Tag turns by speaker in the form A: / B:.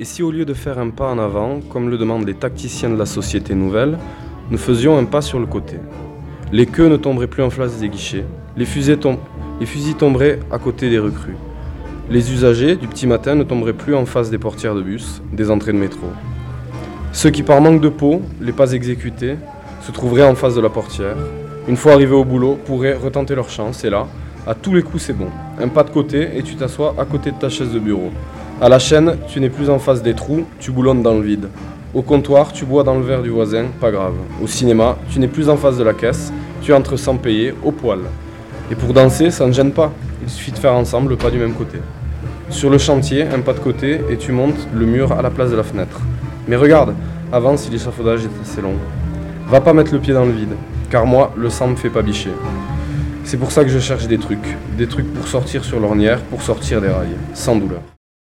A: Et si au lieu de faire un pas en avant, comme le demandent les tacticiens de la société nouvelle, nous faisions un pas sur le côté Les queues ne tomberaient plus en face des guichets, les, fusils tomberaient à côté des recrues. Les usagers du petit matin ne tomberaient plus en face des portières de bus, des entrées de métro. Ceux qui par manque de peau, les pas exécutés, se trouveraient en face de la portière. Une fois arrivés au boulot, pourraient retenter leur chance et là, à tous les coups c'est bon. Un pas de côté et tu t'assois à côté de ta chaise de bureau. À la chaîne, tu n'es plus en face des trous, tu boulonnes dans le vide. Au comptoir, tu bois dans le verre du voisin, pas grave. Au cinéma, tu n'es plus en face de la caisse, tu entres sans payer, au poil. Et pour danser, ça ne gêne pas. Il suffit de faire ensemble le pas du même côté. Sur le chantier, un pas de côté et tu montes le mur à la place de la fenêtre. Mais regarde, avance si l'échafaudage est assez long. Va pas mettre le pied dans le vide, car moi, le sang me fait pas bicher. C'est pour ça que je cherche des trucs. Des trucs pour sortir sur l'ornière, pour sortir des rails, sans douleur.